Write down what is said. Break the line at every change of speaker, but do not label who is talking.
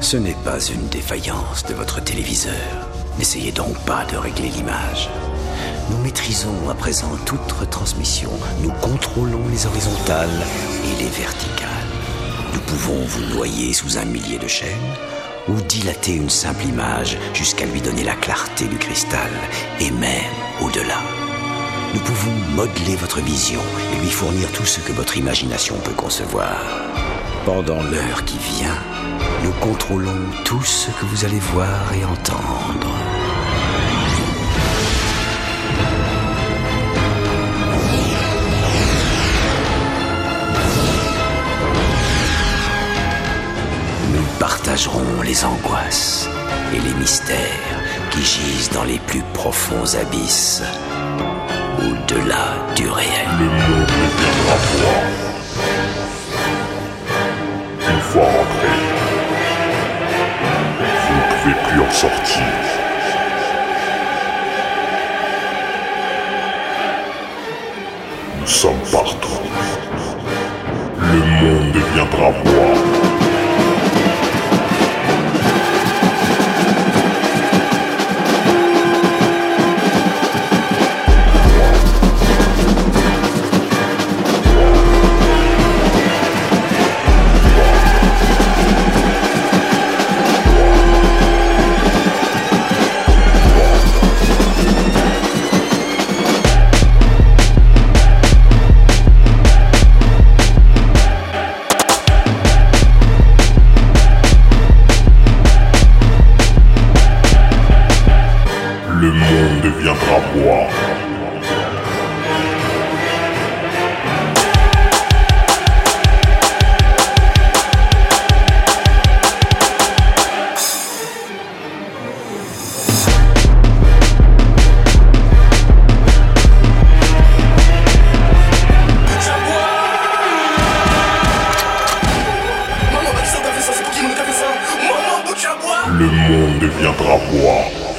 Ce n'est pas une défaillance de votre téléviseur. N'essayez donc pas de régler l'image. Nous maîtrisons à présent toute retransmission. Nous contrôlons les horizontales et les verticales. Nous pouvons vous noyer sous un millier de chaînes ou dilater une simple image jusqu'à lui donner la clarté du cristal et même au-delà. Nous pouvons modeler votre vision et lui fournir tout ce que votre imagination peut concevoir. Pendant l'heure qui vient, nous contrôlons tout ce que vous allez voir et entendre. Nous partagerons les angoisses et les mystères qui gisent dans les plus profonds abysses, au-delà du réel.
Vous ne pouvez plus en sortir. Nous sommes partout. Le monde deviendra moi. Le monde deviendra moi. Le monde deviendra moi.